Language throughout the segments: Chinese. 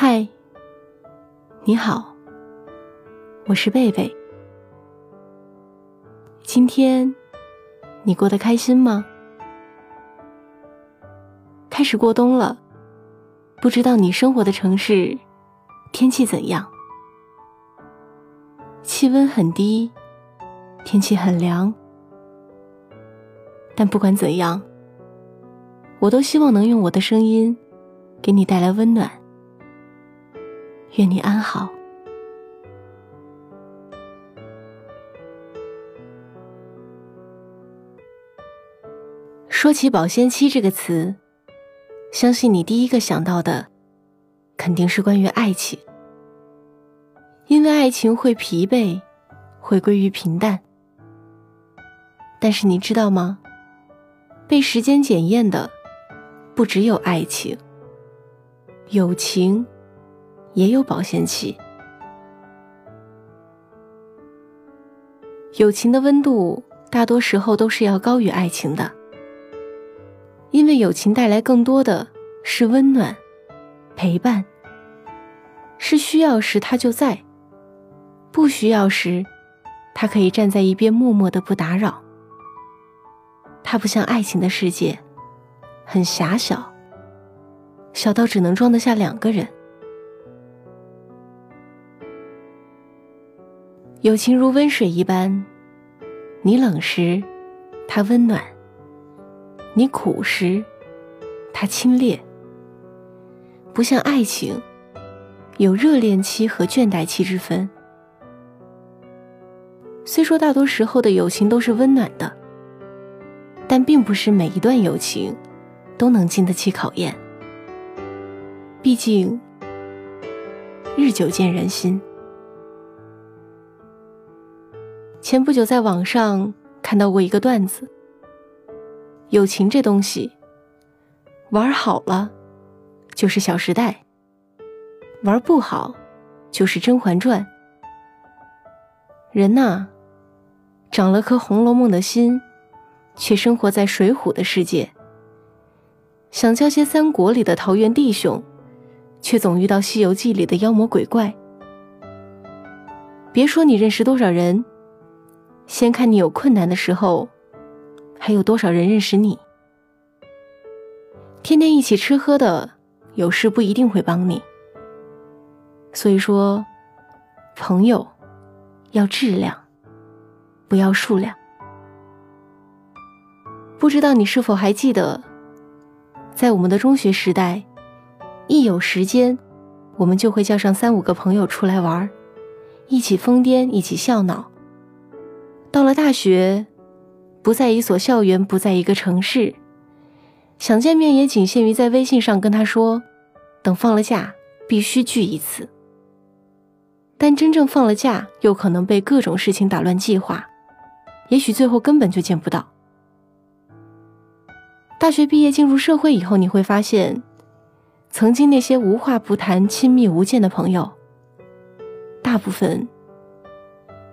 嗨，你好，我是贝贝。今天你过得开心吗？开始过冬了，不知道你生活的城市天气怎样？气温很低，天气很凉，但不管怎样，我都希望能用我的声音给你带来温暖。愿你安好。说起保鲜期这个词，相信你第一个想到的肯定是关于爱情，因为爱情会疲惫，会归于平淡。但是你知道吗？被时间检验的不只有爱情，友情。也有保鲜期。友情的温度大多时候都是要高于爱情的，因为友情带来更多的是温暖、陪伴，是需要时他就在，不需要时，他可以站在一边默默的不打扰。他不像爱情的世界，很狭小，小到只能装得下两个人。友情如温水一般，你冷时，它温暖；你苦时，它清冽。不像爱情，有热恋期和倦怠期之分。虽说大多时候的友情都是温暖的，但并不是每一段友情都能经得起考验。毕竟，日久见人心。前不久在网上看到过一个段子：友情这东西，玩好了就是《小时代》，玩不好就是《甄嬛传》。人呐，长了颗《红楼梦》的心，却生活在《水浒》的世界；想交些《三国》里的桃园弟兄，却总遇到《西游记》里的妖魔鬼怪。别说你认识多少人。先看你有困难的时候，还有多少人认识你？天天一起吃喝的，有事不一定会帮你。所以说，朋友要质量，不要数量。不知道你是否还记得，在我们的中学时代，一有时间，我们就会叫上三五个朋友出来玩，一起疯癫，一起笑闹。到了大学，不在一所校园，不在一个城市，想见面也仅限于在微信上跟他说，等放了假必须聚一次。但真正放了假，又可能被各种事情打乱计划，也许最后根本就见不到。大学毕业进入社会以后，你会发现，曾经那些无话不谈、亲密无间的朋友，大部分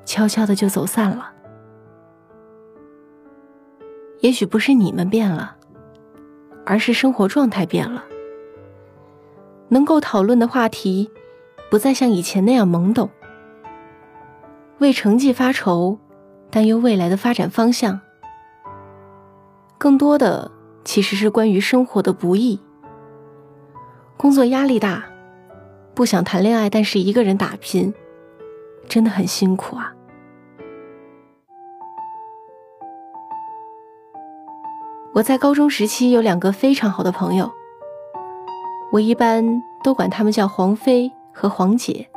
悄悄的就走散了。也许不是你们变了，而是生活状态变了。能够讨论的话题，不再像以前那样懵懂。为成绩发愁，担忧未来的发展方向。更多的其实是关于生活的不易。工作压力大，不想谈恋爱，但是一个人打拼，真的很辛苦啊。我在高中时期有两个非常好的朋友，我一般都管他们叫黄飞和黄姐。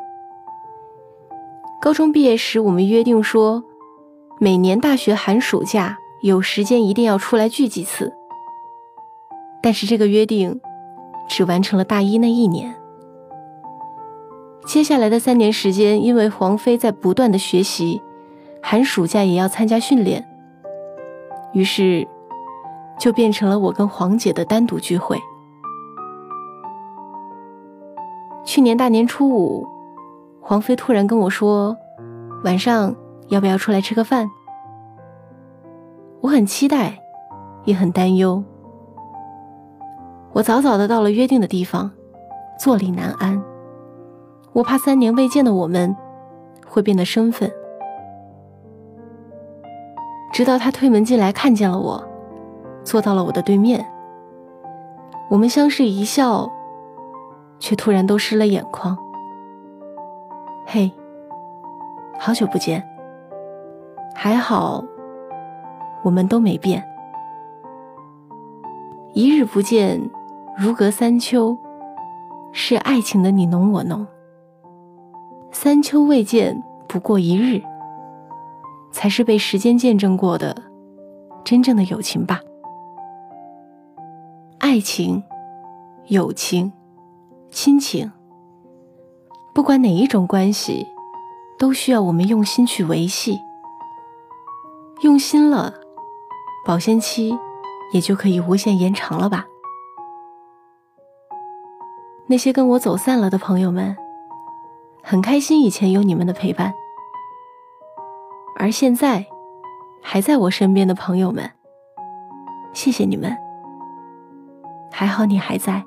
高中毕业时，我们约定说，每年大学寒暑假有时间一定要出来聚几次。但是这个约定只完成了大一那一年，接下来的三年时间，因为黄飞在不断的学习，寒暑假也要参加训练，于是。就变成了我跟黄姐的单独聚会。去年大年初五，黄飞突然跟我说：“晚上要不要出来吃个饭？”我很期待，也很担忧。我早早的到了约定的地方，坐立难安。我怕三年未见的我们会变得生分。直到他推门进来，看见了我，坐到了我的对面。我们相视一笑，却突然都湿了眼眶。嘿，好久不见。还好，我们都没变。一日不见，如隔三秋，是爱情的你侬我侬。三秋未见，不过一日。才是被时间见证过的真正的友情吧。爱情、友情、亲情，不管哪一种关系，都需要我们用心去维系。用心了，保鲜期也就可以无限延长了吧。那些跟我走散了的朋友们，很开心以前有你们的陪伴。而现在，还在我身边的朋友们，谢谢你们。还好你还在。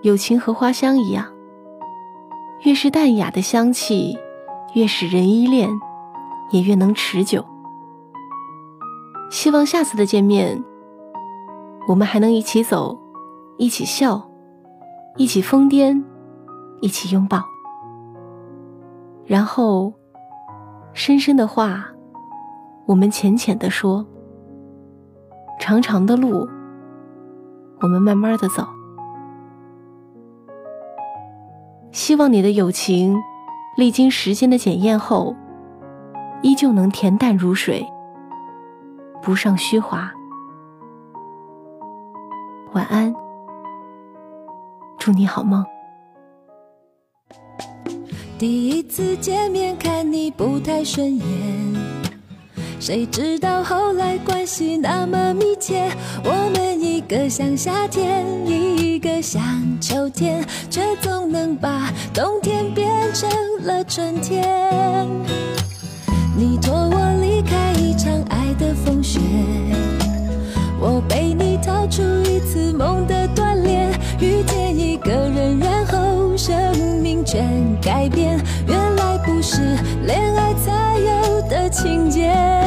友情和花香一样，越是淡雅的香气，越使人依恋，也越能持久。希望下次的见面，我们还能一起走，一起笑，一起疯癫，一起拥抱，然后。深深的话，我们浅浅的说；长长的路，我们慢慢的走。希望你的友情，历经时间的检验后，依旧能恬淡如水，不上虚华。晚安，祝你好梦。第一次见面看你不太顺眼，谁知道后来关系那么密切。我们个像夏天，一个像秋天，却总能把冬天变成了春天。你托我离开一场爱的风雪，我背你逃出一次梦的锻炼，遇见一个人，然后生命。全改变，原来不是恋爱才有的情节。